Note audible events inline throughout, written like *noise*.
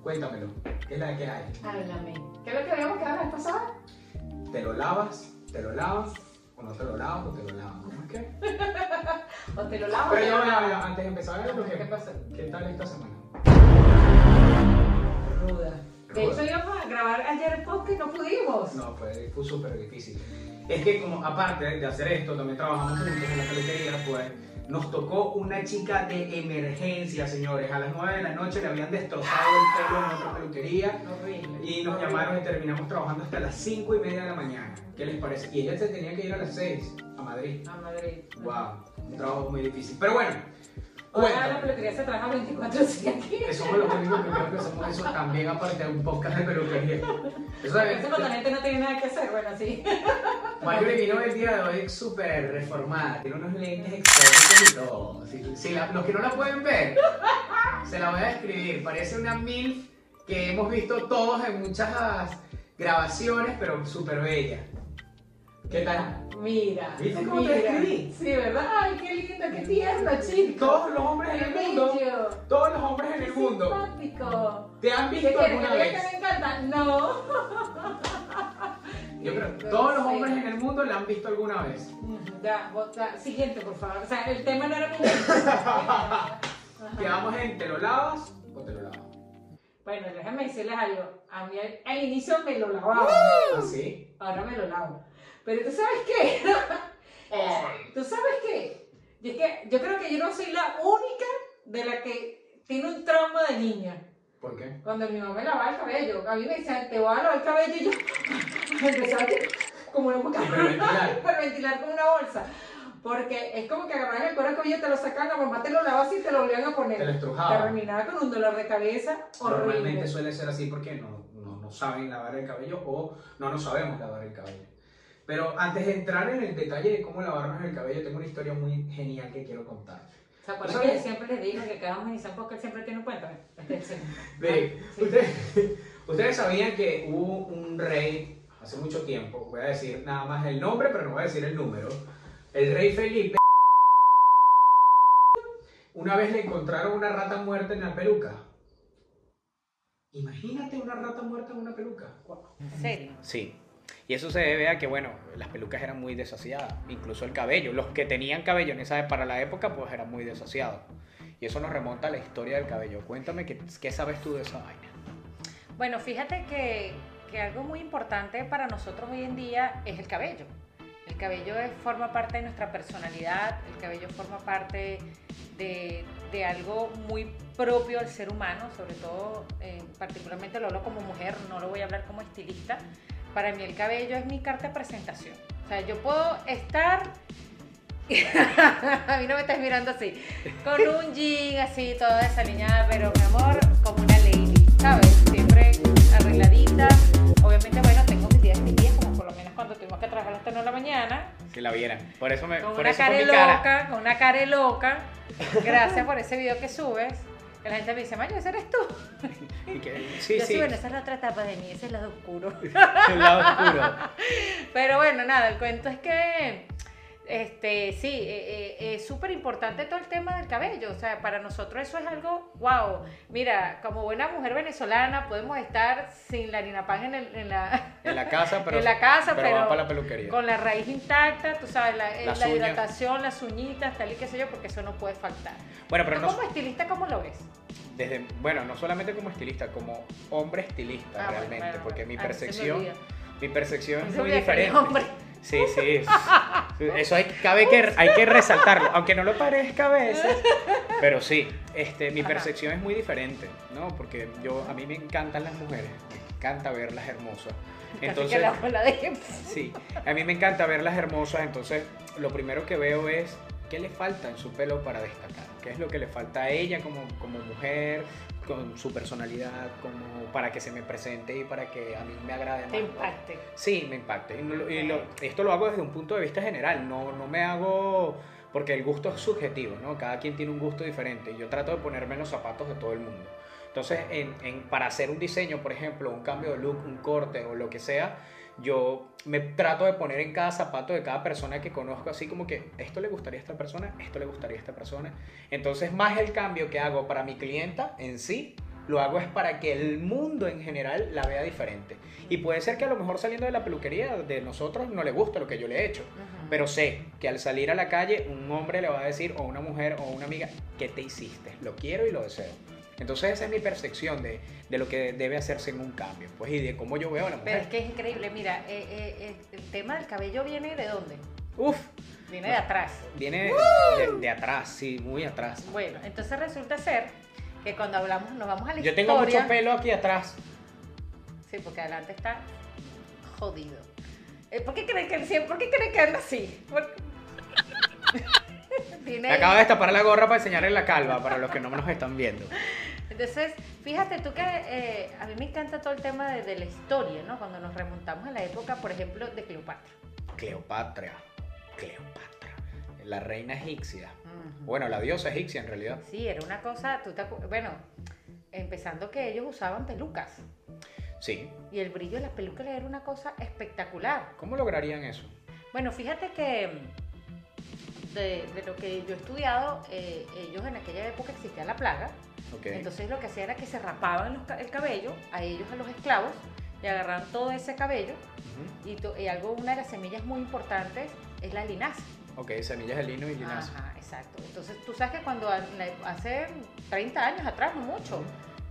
A. Cuéntamelo, ¿qué es la que hay? Háblame. ¿Qué es lo que habíamos quedado la vez pasada? ¿Te lo lavas? ¿Te lo lavas? ¿O no te lo lavas o te lo lavas? ¿Cómo es que? ¿O te lo lavo? o Pero ya, ya, ya, antes de empezar, ¿Qué pasa? ¿qué tal esta semana? Ruda. De hecho, íbamos a grabar ayer el podcast y no pudimos. No, fue, fue súper difícil. Es que como aparte de hacer esto, también trabajamos juntos en la peluquería, pues nos tocó una chica de emergencia, señores. A las 9 de la noche le habían destrozado el pelo en otra peluquería Horrible. y nos Horrible. llamaron y terminamos trabajando hasta las 5 y media de la mañana. ¿Qué les parece? Y ella se tenía que ir a las 6 a Madrid. A Madrid. Wow, un trabajo muy difícil. Pero bueno, Ahora la peluquería se trabaja 24-7 aquí. Que somos los únicos que creo que hacemos eso también aparte de un podcast de peluquería. Eso A es- veces cuando la gente no tiene nada que hacer, bueno, sí. Marjorie vino el día de hoy súper reformada, tiene unos lentes exóticos y todo. Si, si la- los que no la pueden ver, se la voy a describir. Parece una MILF que hemos visto todos en muchas grabaciones, pero súper bella. ¿Qué tal? Mira. ¿Viste cómo te mira. describí? Sí, ¿verdad? Ay, qué linda, qué tierno, chico. Todos los hombres en el Qué mundo, todos los hombres en Qué el mundo, simpático. ¿te han ¿Qué visto alguna ¿Que te diga vez? que me encanta? No. *laughs* Yo creo, todos los hombres en el mundo la han visto alguna vez. *laughs* Ya, vos- ya, siguiente, por favor. O sea, el tema no era mi *laughs* Quedamos en ¿te lo lavas o te lo lavas? Bueno, déjame decirles algo. A mí al, al inicio me lo lavaba. Así. Ahora me lo lavo. Pero tú sabes qué? *laughs* ¿Tú sabes qué? Y es que yo creo que yo no soy la única de la que tiene un trauma de niña. ¿Por qué? Cuando mi mamá me lavaba el cabello, a mí me decían, te voy a lavar el cabello y yo *laughs* empezaba como una boca Hiperventilar. ventilar *laughs* como una bolsa. Porque es como que agarraban el cuero cabello, te lo sacaban, la mamá te lo lavaba así y te lo volvían a poner. Te lo estrujaba. Terminaba con un dolor de cabeza horrible. Normalmente suele ser así porque no, no, no saben lavar el cabello o no nos sabemos lavar el cabello. Pero antes de entrar en el detalle de cómo lavarnos el cabello, tengo una historia muy genial que quiero contar. ¿Se acuerdan que yo siempre les digo que cada organización porque él siempre tiene un cuento? Este Ah, sí. ustedes, *laughs* ustedes sabían que hubo un rey hace mucho tiempo, voy a decir nada más el nombre, pero no voy a decir el número. El rey Felipe. Una vez le encontraron una rata muerta en la peluca. Imagínate una rata muerta en una peluca. ¿En serio? Sí. Y eso se debe a que, bueno, las pelucas eran muy desasiadas, incluso el cabello. Los que tenían cabello en esa, para la época, pues eran muy desasiados. Y eso nos remonta a la historia del cabello. Cuéntame, ¿qué, qué sabes tú de esa vaina? Bueno, fíjate que, que algo muy importante para nosotros hoy en día es el cabello. El cabello forma parte de nuestra personalidad, el cabello forma parte de, de algo muy propio al ser humano, sobre todo, eh, particularmente lo hablo como mujer, no lo voy a hablar como estilista. Para mí el cabello es mi carta de presentación. O sea, yo puedo estar... *laughs* a mí no me estás mirando así. Con un jean así, toda desaliñada, pero mi amor, como una lady, ¿sabes? Siempre arregladita. Obviamente, bueno, tengo mis días, mis días, como por lo menos cuando tuvimos que trabajar hasta 9 de la mañana. Si la vieran. Por eso, me, Con por una eso cara loca, cara. con una cara loca. Gracias por ese video que subes. Que la gente me dice, Mayo, ese eres tú. *laughs* Y que- sí, Yo sí. sí, bueno, esa es la otra etapa de mí, ese es el lado oscuro. *laughs* El lado oscuro. Pero bueno, nada, el cuento es que, este, sí, eh, eh, es súper importante todo el tema del cabello. O sea, para nosotros eso es algo, wow. Mira, como buena mujer venezolana podemos estar sin la harina pan en, el- en la, *laughs* En la casa, pero, *laughs* en la casa, pero, para la peluquería. con la raíz intacta, tú sabes, la, eh, la uñas. hidratación, las uñitas, tal y qué sé yo, porque eso no puede faltar. Bueno, pero ¿Tú no, como estilista cómo lo ves? desde, bueno, no solamente como estilista, como hombre estilista Ah, realmente, bueno, porque mi percepción, mi percepción es muy diferente. hombre. Sí, sí. *laughs* Eso hay, cabe que, hay que resaltarlo, aunque no lo parezca a veces. Pero sí, este, mi percepción es muy diferente, ¿no? Porque yo, a mí me encantan las mujeres, me encanta verlas hermosas. Entonces, sí, a mí me encanta verlas hermosas, entonces lo primero que veo es qué le falta en su pelo para destacar, qué es lo que le falta a ella como, como mujer, con su personalidad, como para que se me presente y para que a mí me agrade más. Te impacte. Sí, me impacta. Y, lo- y lo- esto lo hago desde un punto de vista general, no, no me hago... Porque el gusto es subjetivo, ¿no? Cada quien tiene un gusto diferente yo trato de ponerme en los zapatos de todo el mundo. Entonces, en, en- para hacer un diseño, por ejemplo, un cambio de look, un corte o lo que sea, yo me trato de poner en cada zapato de cada persona que conozco, así como que esto le gustaría a esta persona, esto le gustaría a esta persona. Entonces, más el cambio que hago para mi clienta en sí, lo hago es para que el mundo en general la vea diferente. Y puede ser que a lo mejor saliendo de la peluquería de nosotros no le guste lo que yo le he hecho. Pero sé que al salir a la calle un hombre le va a decir, o una mujer o una amiga, ¿qué te hiciste? Lo quiero y lo deseo. Entonces esa es mi percepción de, de lo que debe hacerse en un cambio, pues y de cómo yo veo a la Pero mujer. es que es increíble, mira, eh, eh, eh, el tema del cabello viene de dónde? Uf, Viene de atrás. viene de, de atrás, sí, muy atrás. Bueno, entonces resulta ser que cuando hablamos, nos vamos a la Yo tengo mucho pelo aquí atrás. Sí, porque adelante está jodido. ¿Por qué creen que él siempre, por qué creen que anda así? ¿Por- Tiene- Me acabo de destapar la gorra para enseñarle la calva para los que no nos están viendo. Entonces, fíjate tú que eh, a mí me encanta todo el tema de, de la historia, ¿no? Cuando nos remontamos a la época, por ejemplo, de Cleopatra. Cleopatra, Cleopatra, la reina egipcia. Bueno, la diosa egipcia en realidad. Sí, era una cosa, tú te bueno, empezando que ellos usaban pelucas Sí. y el brillo de las pelucas era una cosa espectacular. ¿Cómo lograrían eso? Bueno, fíjate que de, de lo que yo he estudiado, eh, ellos en aquella época existía la plaga, Ok. entonces lo que hacían era que se rapaban los el cabello, a ellos, a los esclavos, y agarraban todo ese cabello, Ujú. y, to- y algo, una de las semillas muy importantes es la linaza. Ok, semillas de lino y linaza. Ajá, exacto. Entonces tú sabes que cuando hace 30 años atrás, no mucho,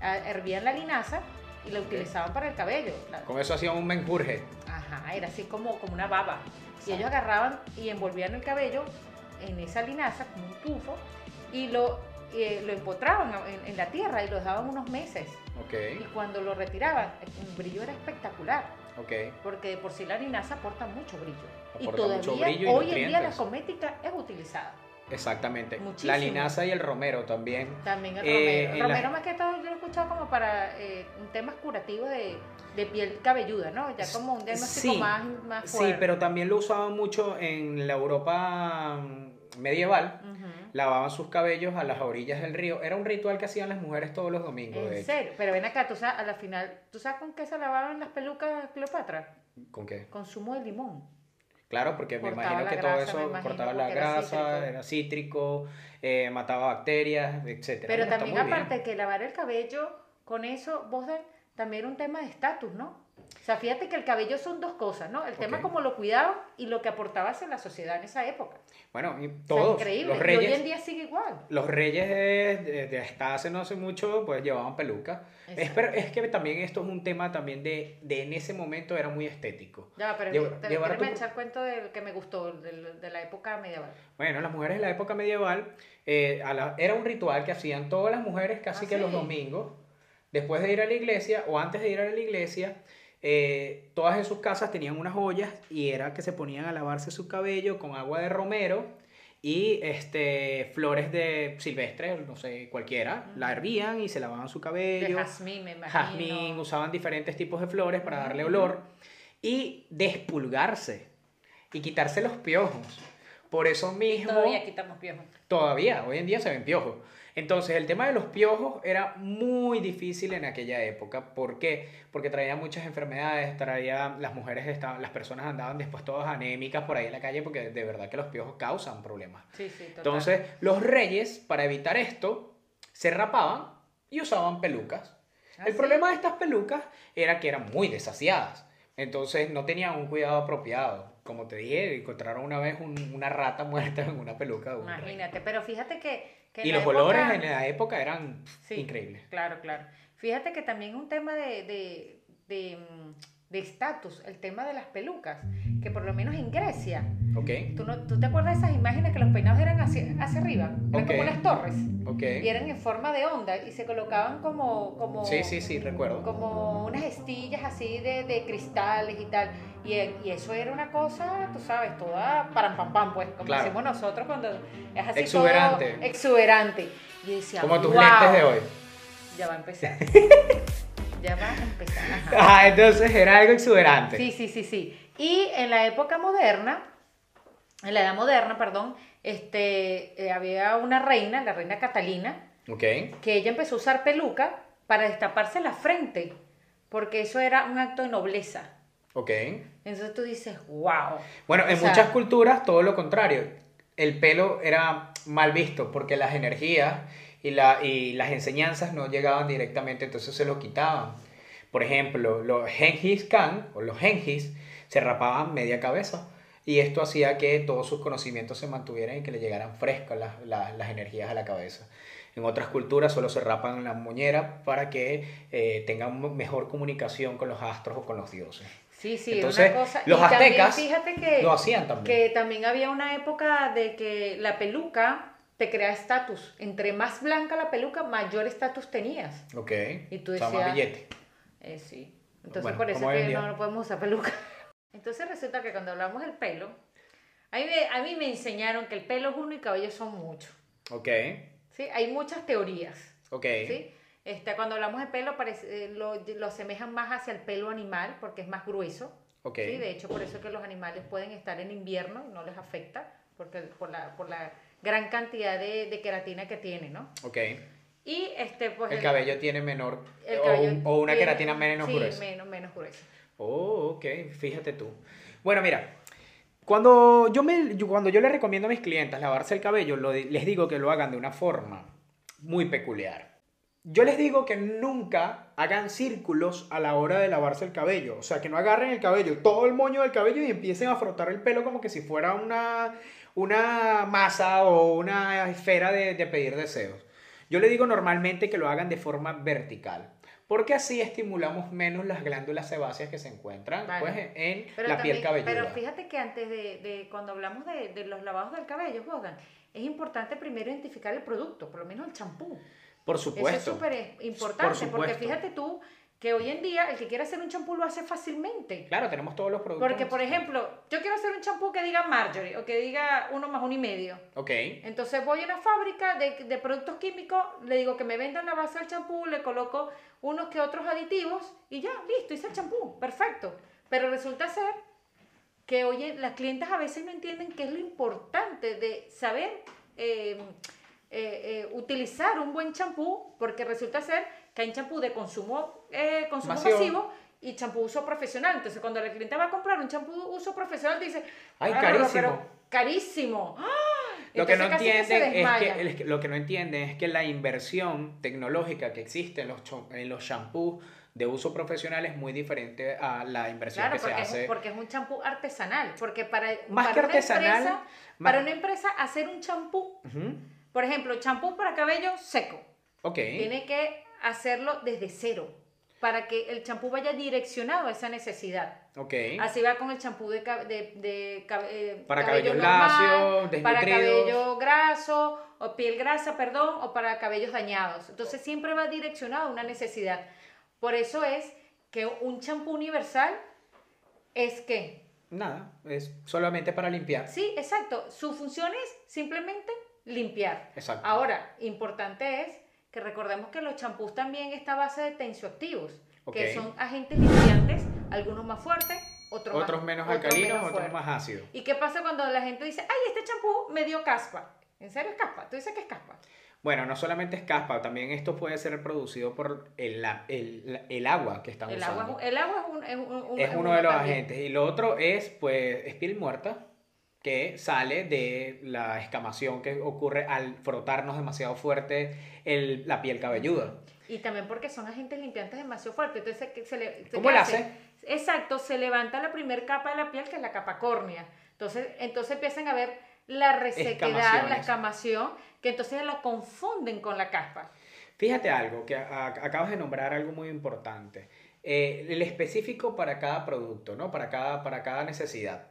ah, hervían la linaza y la utilizaban para el cabello. Con eso hacían un menjurje. Ajá, era así como, como una baba. Y Exacto. ellos agarraban y envolvían el cabello en esa linaza, como un tufo, y lo, eh, lo empotraban en, en la tierra y lo dejaban unos meses. Y cuando lo retiraban, el brillo era espectacular, ok. porque de por sí la linaza aporta mucho brillo. y todavía mucho brillo y hoy en día la cosmética es utilizada. Exactamente. Muchísimo. La linaza y el romero también. También el Eh, romero. la- romero más que todo yo lo he escuchado como para eh, temas curativos de, de piel cabelluda, ¿no? Ya como un diagnóstico Sí, más, más Sí, pero también lo usaban mucho en la Europa medieval. Lavaban sus cabellos a las orillas del río. Era un ritual que hacían las mujeres todos los domingos, de En hecho. serio, pero ven acá, tú sabes, a la final, ¿tú sabes con qué se lavaban las pelucas Cleopatra? ¿Con qué? Con zumo de limón. Claro, porque me imagino que grasa, todo eso cortaba la porque era grasa, cítrico. era cítrico, eh, mataba bacterias, etc. Pero también aparte que lavar el cabello, con eso, vos de- también era un tema de estatus, ¿no? O sea, fíjate que el cabello son dos cosas, ¿no? El tema Ok. como lo cuidaban y lo que aportabas en la sociedad en esa época. Bueno, y O sea, todos, increíble. los Y hoy reyes, en día sigue igual. los reyes de, de- de hasta hace no hace mucho, pues llevaban peluca. Es, pero es que también esto es un tema también de, de en ese momento era muy estético. Ya, pero Lleva- te quiero tu- echar cuento del que me gustó, del- de la época medieval. Bueno, las mujeres en la época medieval, eh, a la- era un ritual que hacían todas las mujeres casi Ah, que los sí. domingos, después de ir a la iglesia o antes de ir a la iglesia, eh, todas en sus casas tenían unas ollas y era que se ponían a lavarse su cabello con agua de romero y este, flores de silvestres, no sé, cualquiera, la hervían y se lavaban su De cabello. jazmín, me imagino. Jazmín, usaban diferentes tipos de flores para darle olor y despulgarse y quitarse los piojos. Por eso mismo, Todavía quitamos piojos. todavía, hoy en día se ven piojos. Entonces, el tema de los piojos era muy difícil en aquella época. ¿Por qué? Porque traía muchas enfermedades, traía, las mujeres estaban, las personas andaban después todas anémicas por ahí en la calle porque de verdad que los piojos causan problemas. Sí, sí, total. Entonces, los reyes, para evitar esto, se rapaban y usaban pelucas. Ah, el ¿sí? problema de estas pelucas era que eran muy desasiadas. Entonces, no tenían un cuidado apropiado. Como te dije, encontraron una vez un- una rata muerta en una peluca de un rey. Imagínate, pero fíjate que... que Y los época- olores en la época eran Sí. increíbles. Claro, claro. Fíjate que también un tema de de- de, mm, de estatus, el tema de las pelucas, que por lo menos en Grecia. ¿tú, no, ¿tú te acuerdas de esas imágenes que los peinados eran hacia, hacia arriba? Eran Ok. como unas torres y eran en forma de onda y se colocaban como... como Sí, sí, sí, recuerdo. como unas estillas así de, de cristales y tal. Y, y eso era una cosa, tú sabes, toda para pam pam, pues, como Claro. decimos nosotros cuando es así Exuberante. todo exuberante. Y decía, Como tus "Wow". lentes de hoy. Ya va a empezar. *laughs* ya va a empezar. *laughs* Ajá. Ah, entonces era algo exuberante. Sí, sí, sí, sí. Y en la época moderna, en la edad moderna, perdón, este, eh, había una reina, la reina Catalina, Ok. que ella empezó a usar peluca para destaparse la frente, porque eso era un acto de nobleza. Ok. Entonces tú dices, wow. Bueno, en O sea, muchas culturas todo lo contrario. El pelo era mal visto porque las energías y, la, y las enseñanzas no llegaban directamente, entonces se lo quitaban. Por ejemplo, los Genghis Khan o los Genghis se rapaban media cabeza y esto hacía que todos sus conocimientos se mantuvieran y que le llegaran frescas las, las- las energías a la cabeza. En otras culturas solo se rapan la moñera para que eh, tengan mejor comunicación con los astros o con los dioses. Sí, sí, Entonces, una cosa. los y también aztecas fíjate que, lo hacían también. que también había una época de que la peluca te crea estatus. Entre más blanca la peluca, mayor estatus tenías. Ok. Y tú O sea, más decías- billete. Eh, sí. Entonces Bueno, por eso es que no, no podemos usar peluca. *laughs* Entonces resulta que cuando hablamos del pelo, a mí, me, a mí me enseñaron que el pelo es uno y cabello son muchos. Ok. ¿sí? Hay muchas teorías. Ok. ¿sí? Este, cuando hablamos de pelo, parece, eh, lo, lo asemejan más hacia el pelo animal porque es más grueso. Ok. ¿sí? De hecho, por eso es que los animales pueden estar en invierno y no les afecta porque, por, la, por la gran cantidad de, de queratina que tiene, ¿no? Ok. Y este, pues... El cabello tiene menor. el o, cabello un- o una tiene- queratina menos sí, gruesa. menos, menos gruesa. Oh, ok. Fíjate tú. Bueno, mira. Cuando yo, me, cuando yo le recomiendo a mis clientes lavarse el cabello, lo les digo que lo hagan de una forma muy peculiar. Yo les digo que nunca hagan círculos a la hora de lavarse el cabello. O sea, que no agarren el cabello, todo el moño del cabello y empiecen a frotar el pelo como que si fuera una, una masa o una esfera de, de pedir deseos. Yo le digo normalmente que lo hagan de forma vertical. Porque así estimulamos menos las glándulas sebáceas que se encuentran Vale. pues, en Pero la piel cabelluda. Pero fíjate que antes de, de cuando hablamos de, de los lavados del cabello, Bogdan, es importante primero identificar el producto, por lo menos el champú. Por Eso es supuesto. súper importante, Por porque supuesto. fíjate tú que hoy en día el que quiere hacer un champú lo hace fácilmente. Claro, tenemos todos los productos. Porque, por ejemplo, yo quiero hacer un champú que diga Marjorie o que diga uno más uno y medio. Ok. Entonces voy a una fábrica de, de productos químicos, le digo que me vendan la base del champú, le coloco unos que otros aditivos y ya, listo, hice el champú, perfecto. Pero resulta ser que, oye, las clientes a veces no entienden qué es lo importante de saber eh, eh, eh, utilizar un buen champú, porque resulta ser que hay champú de consumo, eh, consumo Masivo. masivo. y champú uso profesional. Entonces, cuando la cliente va a comprar un champú uso profesional, dice, Ay, "Ah, carísimo". pero carísimo. ¡Ah! Lo que no que entienden es que, el- lo que no entienden es que la inversión tecnológica que existe en los, en los shampoos de uso profesional es muy diferente a la inversión Claro, que se es, hace. porque es un champú artesanal. Porque para, Más para que una artesanal, empresa, más- para una empresa hacer un champú, por ejemplo, champú para cabello seco, Ok. tiene que hacerlo desde cero para que el champú vaya direccionado a esa necesidad. Ok. Así va con el champú de, de, eh, Para cabello cabello normal, lacio, para cabello graso o piel grasa, perdón, o para cabellos dañados. Entonces siempre va direccionado a una necesidad. Por eso es que un champú universal es que, Nada, es solamente para limpiar. sí, exacto, su función es simplemente limpiar. Exacto. Ahora, importante es que recordemos que los champús también está a base de tensioactivos, que son agentes limpiantes, algunos más fuertes, otros, más- menos otros alcalinos, menos otros más ácidos. ¿Y qué pasa cuando la gente dice, ay, este champú me dio caspa? ¿En serio es caspa? ¿Tú dices que es caspa? Bueno, no solamente es caspa, también esto puede ser producido por el, el, el agua que están El usando. agua, el agua es, un- es un- un- es es uno de los también. agentes. Y lo otro es, pues, es piel muerta que sale de la escamación que ocurre al frotarnos demasiado fuerte el- la piel cabelluda. Y también porque son agentes limpiantes demasiado fuertes. Entonces, ¿qué se le, se- ¿Cómo ¿qué le hace? hace? Exacto, se levanta la primera capa de la piel, que es la capa córnea. Entonces, entonces empiezan a ver la resequedad, la escamación, que entonces lo confunden con la caspa. Fíjate algo, que a- acabas de nombrar algo muy importante. Eh, el específico para cada producto, ¿no? Para cada, para cada necesidad.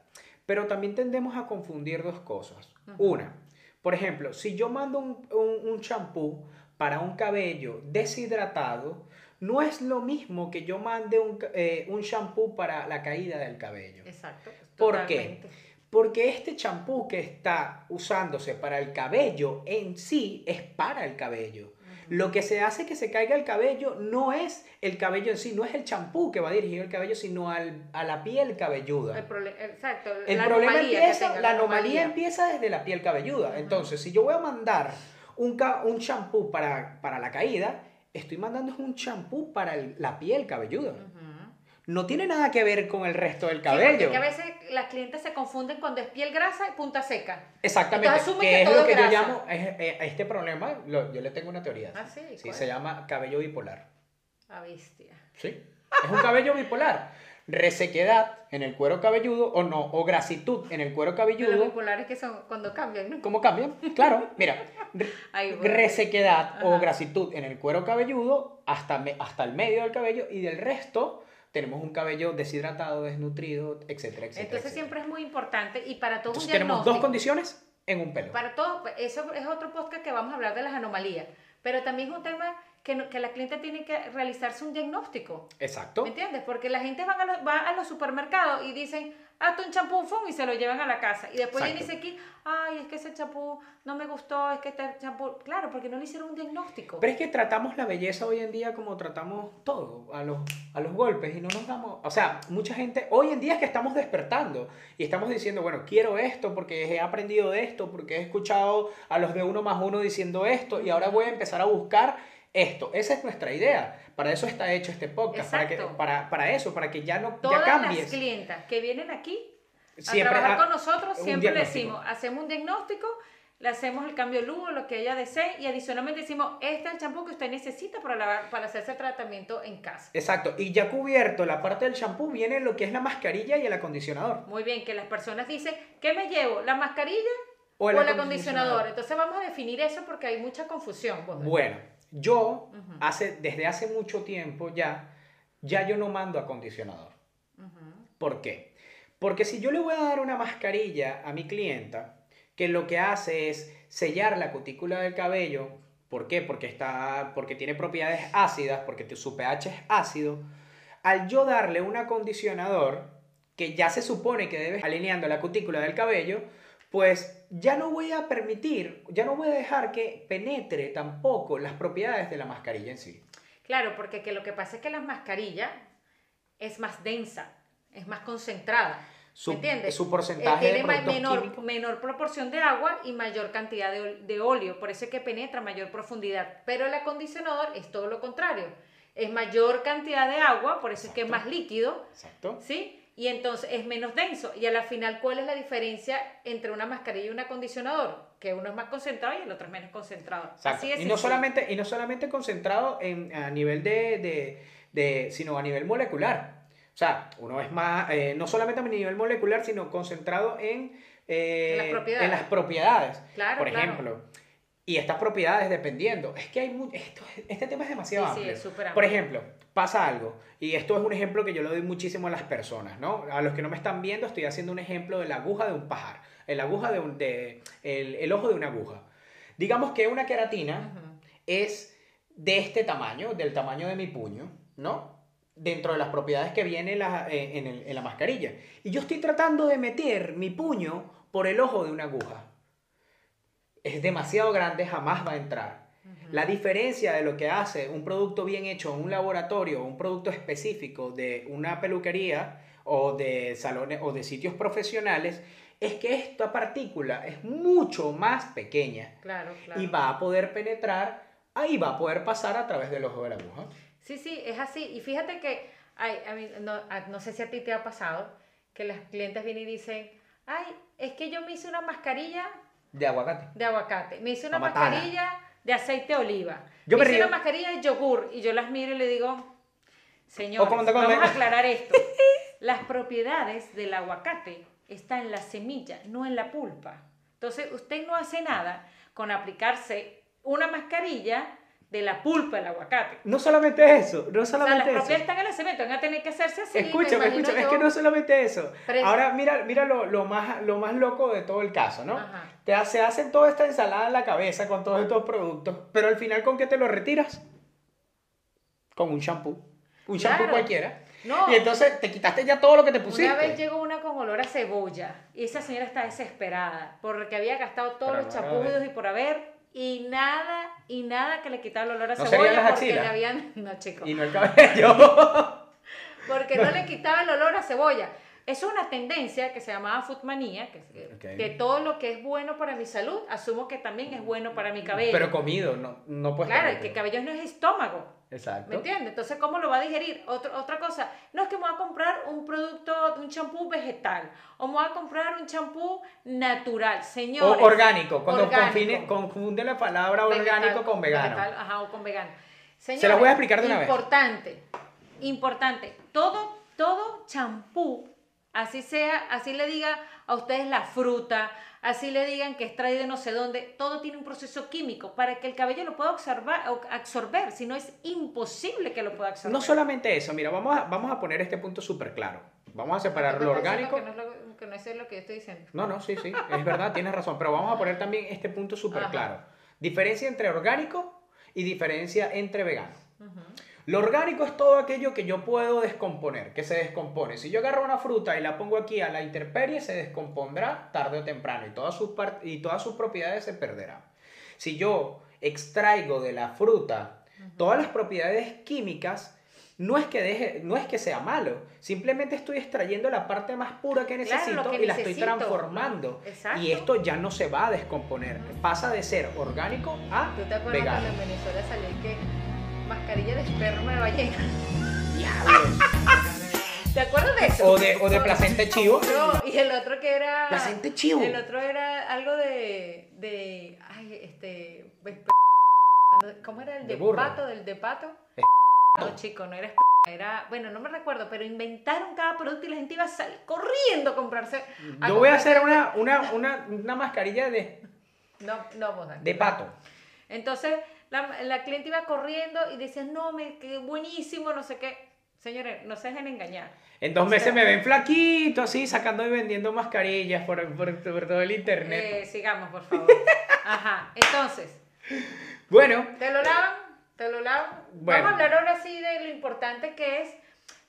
Pero también tendemos a confundir dos cosas. Una, por ejemplo, si yo mando un champú para un cabello deshidratado, no es lo mismo que yo mande un, eh, un shampoo para la caída del cabello. Exacto. ¿Por qué? totalmente. Porque este champú que está usándose para el cabello en sí es para el cabello. Lo que se hace que se caiga el cabello no es el cabello en sí, no es el champú que va dirigido al cabello, sino al, a la piel cabelluda. El prole- exacto. El la problema anomalía empieza, tenga, la anomalía empieza desde la piel cabelluda. Entonces, si yo voy a mandar un, ca- un champú para, para la caída, estoy mandando un champú para el- la piel cabelluda. No tiene nada que ver con el resto del Sí, porque cabello. que a veces las clientes se confunden cuando es piel grasa y punta seca. Exactamente. Entonces que que es lo que yo llamo, es- eh, a este problema, lo- yo le tengo una teoría. Ah, sí, Sí, se llama cabello bipolar. A bestia. Sí. Es un cabello bipolar. Resequedad en el cuero cabelludo o no, o grasitud en el cuero Los cabelludo. bipolares que son cuando cambian, ¿no? ¿Cómo cambian? Claro, mira. resequedad o Ajá. grasitud en el cuero cabelludo hasta, hasta el medio del cabello y del resto tenemos un cabello deshidratado, desnutrido, etcétera, etcétera. Entonces etcétera. siempre es muy importante y para todo Entonces un tenemos dos condiciones en un pelo. Para todo, pues, eso es otro podcast que vamos a hablar de las anomalías. Pero también es un tema que, no- que la cliente tiene que realizarse un diagnóstico. Exacto. ¿Me entiendes? Porque la gente va a, los, va a los supermercados y dicen, hazte un champú fum", y se lo llevan a la casa. Y después ella Exacto. dice aquí, ay, es que ese champú no me gustó, es que este champú. Claro, porque no le hicieron un diagnóstico. Pero es que tratamos la belleza hoy en día como tratamos todo, a los, a los golpes, y no nos damos, o sea, mucha gente, hoy en día es que estamos despertando y estamos diciendo, bueno, quiero esto porque he aprendido de esto, porque he escuchado a los de uno más uno diciendo esto, y ahora voy a empezar a buscar esto. Esa es nuestra idea. Para eso está hecho este podcast, para, que, para, para eso, para que ya no Todas ya las cambies. clientas que vienen aquí a Siempre trabajar con nosotros, siempre le decimos, hacemos un diagnóstico, le hacemos el cambio de luz, lo que ella desee, y adicionalmente decimos, este es el champú que usted necesita para, lavar, para hacerse el tratamiento en casa. Exacto, y ya cubierto la parte del shampoo viene lo que es la mascarilla y el acondicionador. Muy bien, que las personas dicen, ¿qué me llevo? ¿La mascarilla O o el el, acondicionador. Entonces vamos a definir eso porque hay mucha confusión. Bueno, yo hace, desde hace mucho tiempo ya, ya yo no mando acondicionador. Ujú. ¿Por qué? Porque si yo le voy a dar una mascarilla a mi clienta, que lo que hace es sellar la cutícula del cabello, ¿por qué? Porque, está, porque tiene propiedades ácidas, porque su pH es ácido, al yo darle un acondicionador, que ya se supone que debe alineando la cutícula del cabello, pues ya no voy a permitir, ya no voy a dejar que penetre tampoco las propiedades de la mascarilla en sí. Claro, porque que lo que pasa es que la mascarilla es más densa, es más concentrada. Su, ¿Me entiendes? su Eh, porcentaje de tiene productos menor, químicos. menor proporción de agua y mayor cantidad de, de óleo, por eso es que penetra mayor profundidad. Pero el acondicionador es todo lo contrario, es mayor cantidad de agua, por eso es que es más líquido, Exacto. ¿sí? Y entonces es menos denso. Y a la final, ¿cuál es la diferencia entre una mascarilla y un acondicionador? Que uno es más concentrado y el otro es menos concentrado. Exacto. Así es. y, no solamente, y no solamente concentrado en, a nivel de, de, de- sino a nivel molecular. O sea, uno es más, eh, no solamente a nivel molecular, sino concentrado en, eh, En las propiedades. en las propiedades. Claro, Por claro. Y estas propiedades dependiendo. Es que hay mu- esto, este tema es demasiado Sí, sí, amplio. es amplio. Por ejemplo, pasa algo, y esto es un ejemplo que yo le doy muchísimo a las personas, ¿no? A los que no me están viendo, estoy haciendo un ejemplo de la aguja de un pajar, el aguja de un, de, el, el ojo de una aguja. Digamos que una queratina es de este tamaño, del tamaño de mi puño, ¿no? Dentro de las propiedades que viene la- eh, en, el- en la mascarilla. Y yo estoy tratando de meter mi puño por el ojo de una aguja. Es demasiado grande, jamás va a entrar. La diferencia de lo que hace un producto bien hecho en un laboratorio, un producto específico de una peluquería o de salones o de sitios profesionales, es que esta partícula es mucho más pequeña Claro, claro. y va a poder penetrar, ahí va a poder pasar a través del ojo de la aguja. Sí, sí, es así. Y fíjate que, ay, a mí, no, a- no sé si a ti te ha pasado, que las clientes vienen y dicen, ay, es que yo me hice una mascarilla De aguacate. de aguacate, me hice una mascarilla de aceite de oliva, Yo me me hice río. una mascarilla de yogur, y yo las miro y le digo, te vamos a aclarar *laughs* esto. Las propiedades del aguacate están en la semilla, no en la pulpa. Entonces, usted no hace nada con aplicarse una mascarilla de la pulpa del aguacate. No solamente eso, no O sea, las solamente eso. propiedades están en la cemento, van a tener que hacerse así. me Escúchame, escúchame, es que no solamente eso. Ahora mira, mira lo, lo más, lo más loco de todo el caso, ¿no? Ajá. Te se hacen toda esta ensalada en la cabeza con todos estos productos, pero al final ¿con qué te lo retiras? Con un shampoo. Un shampoo Claro. cualquiera. No. Y entonces te quitaste ya todo lo que te pusiste. Una vez llegó una con olor a cebolla y esa señora está desesperada porque había gastado todos Pero los no, y por haber y nada, y nada que le quitaba el olor a ¿No cebolla porque le habían. *laughs* No, chicos. Y no el cabello. *laughs* Porque no le quitaba el olor a cebolla. Es una tendencia que se llamaba foodmanía, que, que todo lo que es bueno para mi salud, asumo que también es bueno para mi cabello. Pero comido, no, no puedes claro, que cabello no es estómago. Exacto. ¿Me entiendes? Entonces, ¿cómo lo va a digerir? Otro- otra cosa, no es que me voy a comprar un producto, un champú vegetal, o me voy a comprar un champú natural, O señores. orgánico, cuando Orgánico. confine- confunde la palabra Vegetal, orgánico con vegano. vegetal, ajá, o con vegano. Se las voy a explicar de una vez. Importante, importante. Todo, todo champú, así sea, así le diga a ustedes la fruta, así le digan que es traído de no sé dónde, todo tiene un proceso químico para que el cabello lo pueda observar, o absorber, si no es imposible que lo pueda absorber. No solamente eso, mira, vamos a, vamos a poner este punto súper claro. Vamos a separar lo ¿Tú estás diciendo orgánico. Que no, es lo, que no es lo que yo estoy diciendo. No, no, sí, sí, es verdad, tienes razón, pero vamos a poner también este punto súper claro. Diferencia entre orgánico y diferencia entre vegano. Lo orgánico es todo aquello que yo puedo descomponer, que se descompone. Si yo agarro una fruta y la pongo aquí a la intemperie, se descompondrá tarde o temprano y todas sus, y todas sus propiedades se perderán. Si yo extraigo de la fruta todas las propiedades químicas, no es que deje, no es que sea malo, simplemente estoy extrayendo la parte más pura que necesito que y la estoy transformando. Exacto. Y esto ya no se va a descomponer, pasa de ser orgánico a ¿Tú te acuerdas vegano. cuando en Venezuela salió que mascarilla de esperma de ballena? ¿Te acuerdas de eso? O de, o de placenta de chivo. No, y el otro que era. Placenta chivo. El otro era algo de. de ay, este. ¿Cómo era el De pato? ¿Del de pato? Es No, chico, no era era. Bueno, no me recuerdo, pero inventaron cada producto y la gente iba a salir corriendo a comprarse. Yo voy a hacer una, una, una, una mascarilla de, No, no, vos, de pato. Entonces, la, la cliente iba corriendo y decía, no, me quedé buenísimo, no sé qué. Señores, no se dejen engañar. En dos O meses sea- me ven flaquito, así, sacando y vendiendo mascarillas por, por, por todo el internet. Eh, sigamos, por favor. *laughs* Ajá, entonces, Bueno, ¿te lo lavan? ¿Te lo lavan? Bueno. Vamos a hablar ahora sí de lo importante que es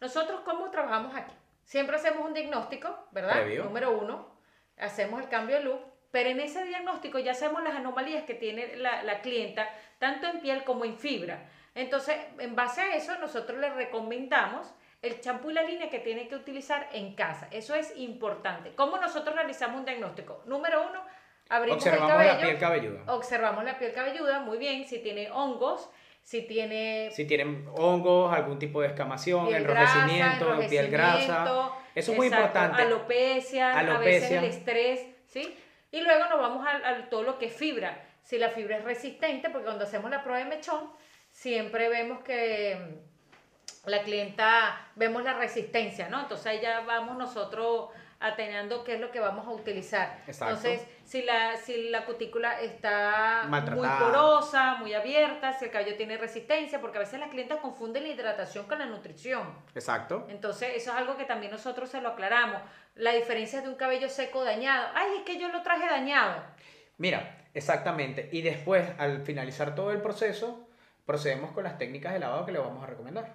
nosotros cómo trabajamos aquí. Siempre hacemos un diagnóstico, ¿verdad? Previo. Número uno, hacemos el cambio de look, pero en ese diagnóstico ya sabemos las anomalías que tiene la, la clienta, tanto en piel como en fibra. Entonces, en base a eso, nosotros le recomendamos el champú y la línea que tiene que utilizar en casa. Eso es importante. ¿Cómo nosotros realizamos un diagnóstico? Número uno, abrimos observamos el cabello. la piel cabelluda. Observamos la piel cabelluda, muy bien, si tiene hongos, si tiene Si tienen hongos, algún tipo de escamación, piel enrojecimiento, grasa, piel grasa. enrojecimiento, Eso es muy exacto, importante. Alopecia, a veces Alopecia. el estrés, ¿sí? Y luego nos vamos a, a todo lo que es fibra. Si la fibra es resistente, porque cuando hacemos la prueba de mechón, siempre vemos que mm, la clienta, vemos la resistencia, ¿no? Entonces ahí ya vamos nosotros atendiendo qué es lo que vamos a utilizar. Exacto. Entonces, si la, si la cutícula está muy porosa, muy abierta, si el cabello tiene resistencia, porque a veces las clientas confunden la hidratación con la nutrición. Exacto. Entonces, eso es algo que también nosotros se lo aclaramos. La diferencia de un cabello seco dañado. Ay, es que yo lo traje dañado. Mira, exactamente. Y después, al finalizar todo el proceso, procedemos con las técnicas de lavado que le vamos a recomendar.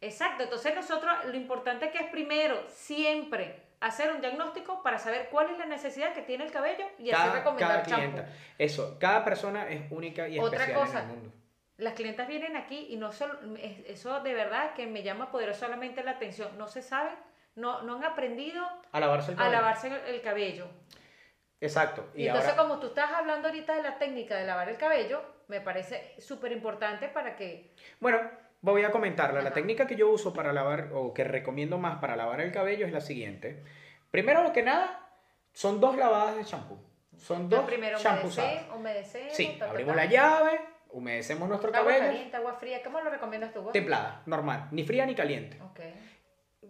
Exacto. Entonces, nosotros lo importante que es primero, siempre hacer un diagnóstico para saber cuál es la necesidad que tiene el cabello y así Cada, recomendar cada clienta. Eso, cada persona es única y Otra especial cosa. en el mundo. Las clientas vienen aquí y no solo, es- eso de verdad que me llama poderosamente la atención. No se sabe, no, no han aprendido A lavarse el a cabello. lavarse el- el cabello. Exacto. Y, Y, entonces, ahora, como tú estás hablando ahorita de la técnica de lavar el cabello, me parece súper importante para que... bueno, voy a comentarla. La Ajá. técnica que yo uso para lavar, o que recomiendo más para lavar el cabello es la siguiente. Primero que nada, son dos lavadas de champú. Son dos champuzadas. humedecer. Sí, abrimos la llave, humedecemos nuestro Agua cabello. caliente, agua fría. ¿Cómo lo recomiendas tú? Templada, normal, ni fría ni caliente. Ok.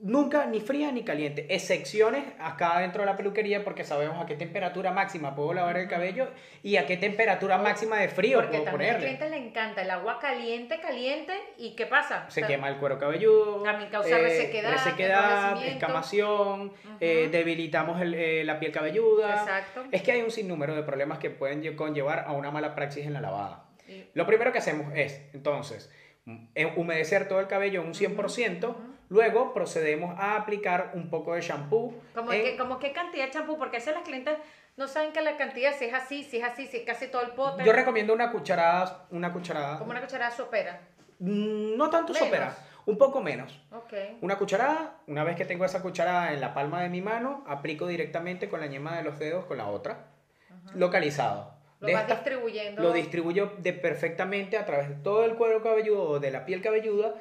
Nunca ni fría ni caliente. Excepciones acá dentro de la peluquería porque sabemos a qué temperatura máxima puedo lavar el cabello y a qué temperatura máxima de frío Porque puedo también al ponerle. cliente le encanta el agua caliente, caliente. ¿Y qué pasa? Se O sea, quema el cuero cabelludo. También causa resequedad, resequedad, enrojecimiento. escamación, eh, debilitamos el- eh, la piel cabelluda. Exacto. Es que hay un sinnúmero de problemas que pueden lle- conllevar a una mala praxis en la lavada. Lo primero que hacemos es, entonces, mm, eh, humedecer todo el cabello un 100%, luego procedemos a aplicar un poco de shampoo. Como, en- que, como qué cantidad de champú, porque a veces las clientes no saben que la cantidad, si es así, si es así, si es casi todo el pote. Yo recomiendo una cucharada, una cucharada, Como una cucharada sopera. mm, no tanto Menos. sopera, un poco menos. Ok. Una cucharada, una vez que tengo esa cucharada en la palma de mi mano, aplico directamente con la yema de los dedos con la otra, localizado. Lo vas esta- distribuyendo. Lo distribuyo de perfectamente a través de todo el cuero cabelludo o de la piel cabelluda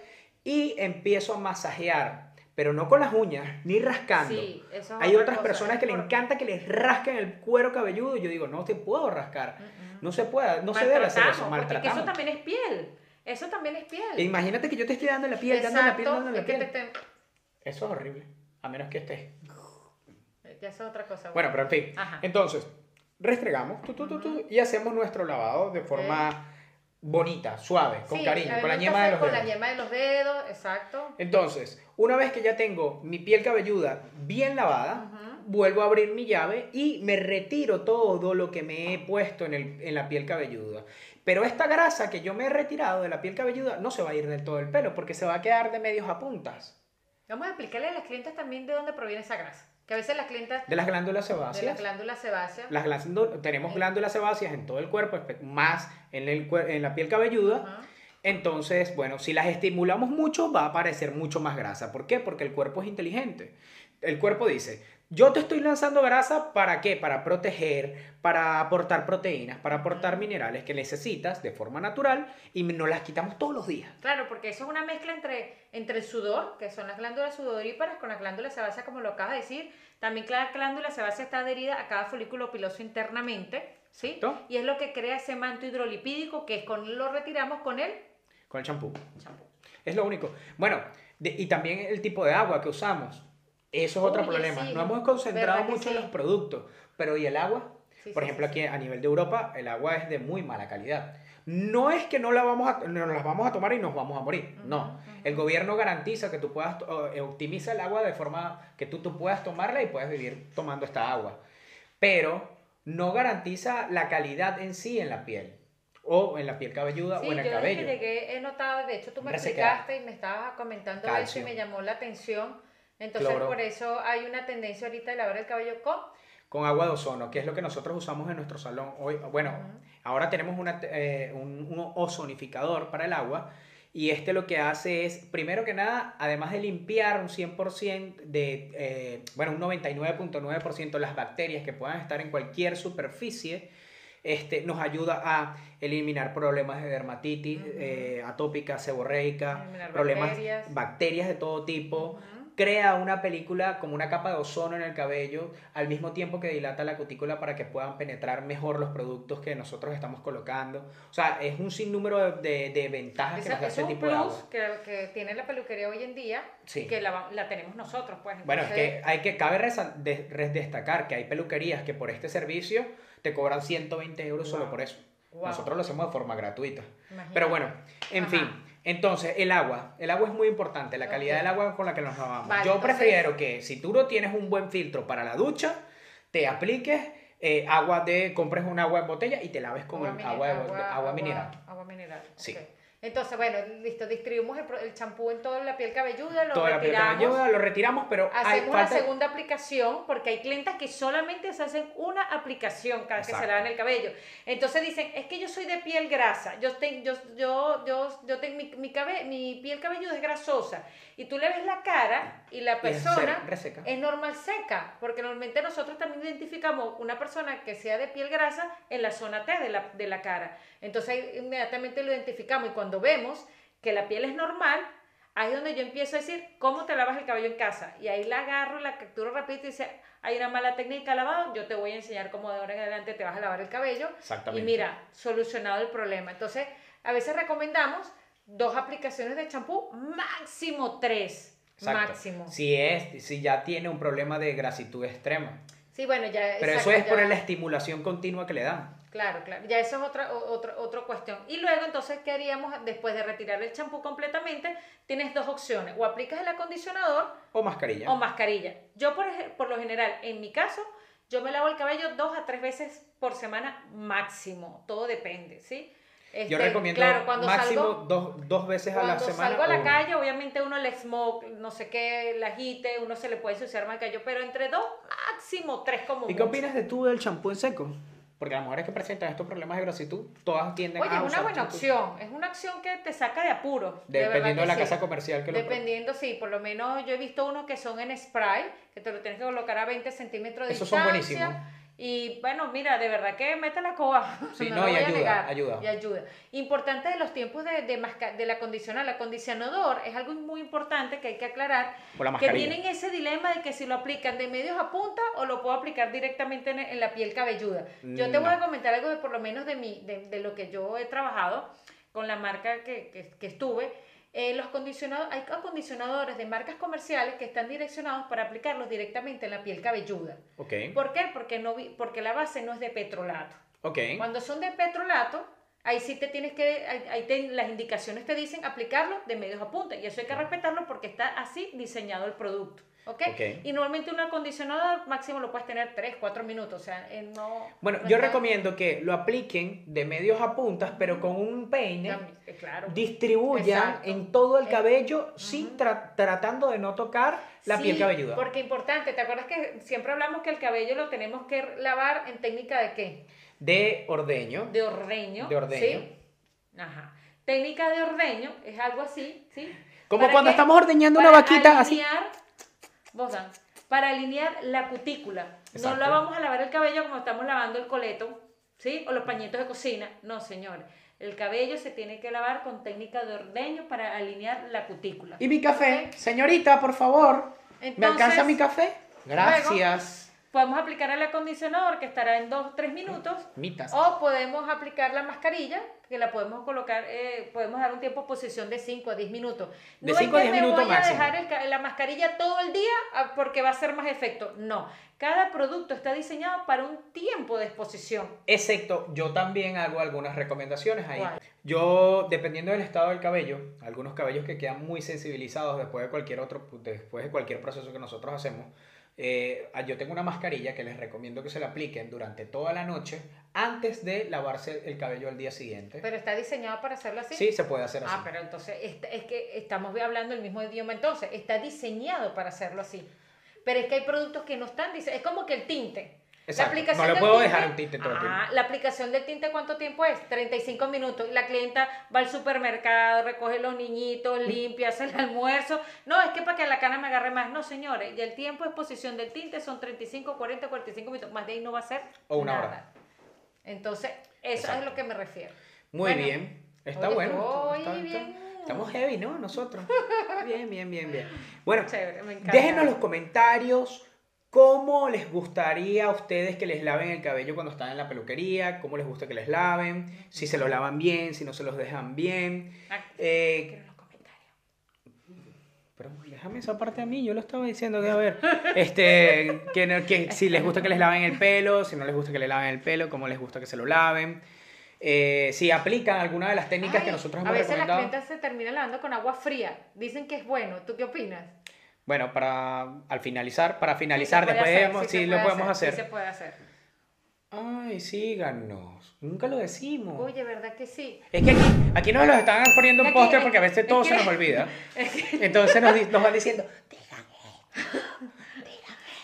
y empiezo a masajear, pero no con las uñas, ni rascando. Sí, eso es Hay otra otras cosa, personas que le encanta que les rasquen el cuero cabelludo y yo digo, no te puedo rascar. No se puede, no se debe hacer eso, Maltratamos, porque que eso también es piel. Eso también es piel. Imagínate que yo te estoy dando la piel, dando la piel, Exacto, dando la piel. te- Eso es horrible, a menos que estés. Ya es otra cosa. Bueno, pero en fin. Ajá. Entonces, restregamos tu, tu, tu, tu, y hacemos nuestro lavado de forma bonita, suave, con Sí, cariño, con la yema de los dedos. Con la yema de los dedos, exacto. Entonces, una vez que ya tengo mi piel cabelluda bien lavada, vuelvo a abrir mi llave y me retiro todo lo que me he puesto en, el- en la piel cabelluda. Pero esta grasa que yo me he retirado de la piel cabelluda no se va a ir del todo el pelo porque se va a quedar de medios a puntas. Vamos a explicarle a las clientes también de dónde proviene esa grasa. Que a veces las clientas De las glándulas de sebáceas. las glándulas sebáceas. Las glándulas- tenemos glándulas sebáceas en todo el cuerpo, más en, el, en la piel cabelluda. Entonces, bueno, si las estimulamos mucho, va a aparecer mucho más grasa. ¿Por qué? Porque el cuerpo es inteligente. El cuerpo dice, yo te estoy lanzando grasa, ¿para qué? Para proteger, para aportar proteínas, para aportar minerales que necesitas de forma natural y nos las quitamos todos los días. Claro, porque eso es una mezcla entre, entre el sudor, que son las glándulas sudoríparas, con las glándulas sebáceas, como lo acabas de decir. También cada glándula sebácea está adherida a cada folículo piloso internamente, ¿sí? ¿Cierto? Y es lo que crea ese manto hidrolipídico, que es con lo retiramos con el Con el champú. champú. Es lo único. Bueno, de- y también el tipo de agua que usamos. Eso es otro problema. sí, no hemos concentrado ¿verdad que mucho en los productos. Pero ¿y el agua? Sí, Por sí, ejemplo, aquí a nivel de Europa, el agua es de muy mala calidad. No es que no la vamos a, no las vamos a tomar y nos vamos a morir. No. El gobierno garantiza que tú puedas, eh, optimiza el agua de forma que tú, tú puedas tomarla y puedas vivir tomando esta agua. Pero no garantiza la calidad en sí en la piel. O en la piel cabelluda Sí, o en el yo cabello. que llegué he notado, de hecho tú me Resequedad. explicaste y me estabas comentando Calcio. eso y me llamó la atención. Entonces Cloro. por eso hay una tendencia ahorita de lavar el cabello con con agua de ozono, que es lo que nosotros usamos en nuestro salón hoy. Bueno, ahora tenemos una, eh, un, un ozonificador para el agua y este lo que hace es, primero que nada, además de limpiar un 100% de, eh, bueno, un 99.9% las bacterias que puedan estar en cualquier superficie, este, nos ayuda a eliminar problemas de dermatitis eh, atópica, seborreica, Eliminar problemas, bacterias. bacterias de todo tipo crea una película como una capa de ozono en el cabello al mismo tiempo que dilata la cutícula para que puedan penetrar mejor los productos que nosotros estamos colocando. O sea, es un sinnúmero de, de ventajas que Esa- nos da eso este tipo de agua. que, que tiene la peluquería hoy en día Sí. que la, la tenemos nosotros, pues. Bueno, es entonces- que hay que cabe de- destacar que hay peluquerías que por este servicio te cobran 120 euros solo Wow. por eso. Wow. Nosotros lo hacemos de forma gratuita. Imagínate. Pero bueno, en Ajá. fin. Entonces, el agua. El agua es muy importante, la calidad del agua con la que nos lavamos. Vale, Yo entonces- prefiero que si tú no tienes un buen filtro para la ducha, te apliques eh, agua de, compres un agua en botella y te laves con el mine- agua, de agua, mineral. Agua mineral. Sí. Entonces, bueno, listo, distribuimos el champú en toda la piel cabelluda, lo Toda la piel retiramos. cabelluda lo retiramos, pero hay Hacemos una segunda aplicación porque hay clientes que solamente se hacen una aplicación cada que se lavan el cabello. Entonces dicen, es que yo soy de piel grasa, yo tengo, yo, yo, yo, yo tengo mi, mi, cabe- mi piel cabelluda es grasosa. Y tú le ves la cara y la Y es persona es normal seca, porque normalmente nosotros también identificamos una persona que sea de piel grasa en la zona T de la, de la cara. Entonces ahí inmediatamente lo identificamos y cuando vemos que la piel es normal, ahí es donde yo empiezo a decir, ¿cómo te lavas el cabello en casa? Y ahí la agarro, la capturo rapidito y dice, hay una mala técnica de lavado, yo te voy a enseñar cómo de ahora en adelante te vas a lavar el cabello. Exactamente. Y mira, solucionado el problema. Entonces, a veces recomendamos dos aplicaciones de champú, máximo tres. Exacto. Máximo. Si, es, si ya tiene un problema de grasitud extrema. Sí, bueno, ya. Pero exacto, eso es por ya- la estimulación continua que le dan. Claro, claro. Ya eso es otra, otra, otra cuestión. Y luego, entonces, ¿qué haríamos después de retirar el champú completamente? Tienes dos opciones. O aplicas el acondicionador O mascarilla. o mascarilla. Yo, por, por lo general, en mi caso, yo me lavo el cabello dos a tres veces por semana máximo. Todo depende, ¿sí? Yo Este, recomiendo claro, cuando máximo salgo- dos, dos veces a la Cuando semana. salgo a la o- calle, obviamente uno el smoke, no sé qué, el agite, uno se le puede ensuciar más el cabello, pero entre dos, máximo tres como ¿Y qué opinas de tú del champú en seco? Porque las mujeres que presentan estos problemas de grasitud, todas tienden Oye, a es una buena champú. opción, es una opción que te saca de verdad Dependiendo de que la sí. casa comercial que lo Dependiendo, sí, por lo menos yo he visto unos que son en spray, que te lo tienes que colocar a 20 centímetros de Esos son distancia. buenísimos. Y bueno, mira, de verdad que mete la coba. *laughs* Sí, no, y voy a ayuda, negar. ayuda. Y ayuda. Importante de los tiempos de, de masca- del acondicionador. El acondicionador es algo muy importante que hay que aclarar. Por la que tienen ese dilema de que si lo aplican de medios a punta o lo puedo aplicar directamente en, en la piel cabelluda. Yo te voy a comentar algo de por lo menos de, mi, de, de lo que yo he trabajado con la marca que, que, que estuve. Eh, los acondicionados, hay acondicionadores de marcas comerciales que están direccionados para aplicarlos directamente en la piel cabelluda. Ok, ¿Por qué? Porque, no porque la base no es de petrolato. Cuando son de petrolato, ahí sí te tienes que, ahí, ahí te- las indicaciones te dicen aplicarlo de medios a punta. Y eso hay que respetarlo porque está así diseñado el producto. ¿Ok? Ok. Y normalmente un acondicionador máximo lo puedes tener 3, 4 minutos. O sea, eh, no. Bueno, no yo está- recomiendo que lo apliquen de medios a puntas, pero con un peine. Eh, Claro. Distribuyan Exacto. en todo el Eh, cabello sin tra- tratando de no tocar la Sí, piel cabelluda. Porque importante, ¿te acuerdas que siempre hablamos que el cabello lo tenemos que lavar en técnica de qué? De ordeño. De ordeño. De ordeño. ¿sí? Ajá. Técnica de ordeño es algo así, ¿sí? Como ¿Para cuando qué? estamos ordeñando una vaquita así. alinear, Dan, para alinear la cutícula. No la vamos a lavar el cabello como estamos lavando el coleto, ¿sí? O los pañitos de cocina. No, señores. El cabello se tiene que lavar con técnica de ordeño para alinear la cutícula. Y mi café. Señorita, por favor. ¿Me alcanza mi café? Gracias. Podemos aplicar el acondicionador que estará en 2-3 minutos. Mitas. O podemos aplicar la mascarilla, que la podemos colocar, eh, podemos dar un tiempo de posición de 5 a 10 minutos. De no 5 a es que 10 me minutos voy a dejar el la mascarilla todo el día ah, porque va a ser más efecto. No, cada producto está diseñado para un tiempo de exposición. Excepto, yo también hago algunas recomendaciones ahí. Yo, dependiendo del estado del cabello, algunos cabellos que quedan muy sensibilizados después de cualquier otro, después de cualquier proceso que nosotros hacemos, eh, yo tengo una mascarilla que les recomiendo que se la apliquen durante toda la noche antes de lavarse el cabello al día siguiente. Pero está diseñado para hacerlo así. sí, se puede hacer así. Ah, pero entonces es, es que estamos hablando el mismo idioma entonces, está diseñado para hacerlo así. Pero es que hay productos que no están diseñados, es como que el tinte. Exacto, La aplicación no le del puedo tinte- dejar un tinte todo el tiempo. La aplicación del tinte ¿cuánto tiempo es? 35 minutos. La clienta va al supermercado, recoge los niñitos, limpia, *laughs* hace el almuerzo. No, es que para que la cana me agarre más. No, señores, y el tiempo de exposición del tinte son 35, 40, 45 minutos. Más de ahí no va a ser O una nada. hora. Entonces, eso Exacto. es lo que me refiero. Muy Bueno, bien. Está oye, bueno. está- está-. Estamos heavy, ¿no? Nosotros. *laughs* Bien, bien, bien, bien. Bueno, Chévere, me déjenos en los comentarios cómo les gustaría a ustedes que les laven el cabello cuando están en la peluquería, cómo les gusta que les laven, si se lo lavan bien, si no se los dejan bien. Ah, Eh, quiero los comentarios. pero déjame esa parte a mí, yo lo estaba diciendo que a ver, este, que, que si les gusta que les laven el pelo, si no les gusta que les laven el pelo, cómo les gusta que se lo laven. Eh, si aplican alguna de las técnicas que nosotros a hemos veces las clientas se terminan lavando con agua fría. Dicen que es bueno. ¿Tú qué opinas? Bueno, para al finalizar, para finalizar, Sí después hacer, vemos sí si se lo podemos hacer. Sí se puede hacer. Ay, síganos. Nunca lo decimos. Oye, ¿verdad que sí? Es que aquí, aquí nos lo están poniendo en Aquí, póster es- porque a veces es todo que- se nos olvida. *laughs* *laughs* Entonces nos, nos van diciendo,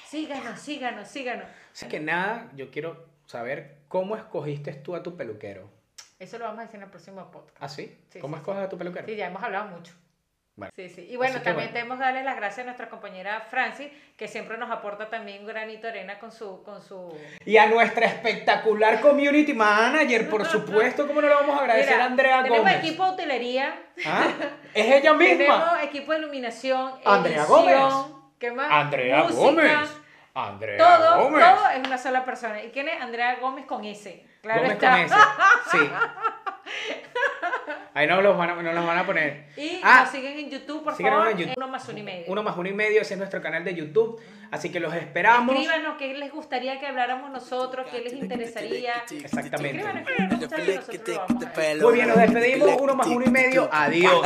Síganos, síganos, síganos. Así que nada, yo quiero saber cómo escogiste tú a tu peluquero. Eso lo vamos a decir en el próximo podcast. ¿Ah, sí? Sí, ¿Cómo sí, escoges a tu peluquero? Sí, ya hemos hablado mucho. Bueno. Sí, sí. Y bueno, Así también bueno. tenemos que darle las gracias a nuestra compañera Francis, que siempre nos aporta también un granito de arena con su, con su... Y a nuestra espectacular community manager, por supuesto, ¿cómo no le vamos a agradecer Mira, a Andrea tenemos Gómez? equipo de hotelería, ¿Ah? Es ella misma. tenemos equipo de iluminación, Andrea edición, Gómez. ¿qué más? Andrea Música, Gómez. Andrea Todo, Gómez. todo es una sola persona. ¿Y quién es? Andrea Gómez con S. Claro Gómez está. con S. Sí. *laughs* Ahí no los van a, no los van a poner. Y Ah, nos siguen en YouTube, por favor. en YouTube. Uno más uno y medio. Uno más uno y medio, ese es nuestro canal de YouTube. Así que los esperamos. Escríbanos qué les gustaría que habláramos nosotros, qué les interesaría. Exactamente. Muy bien, nos despedimos. Uno más uno y medio. Adiós.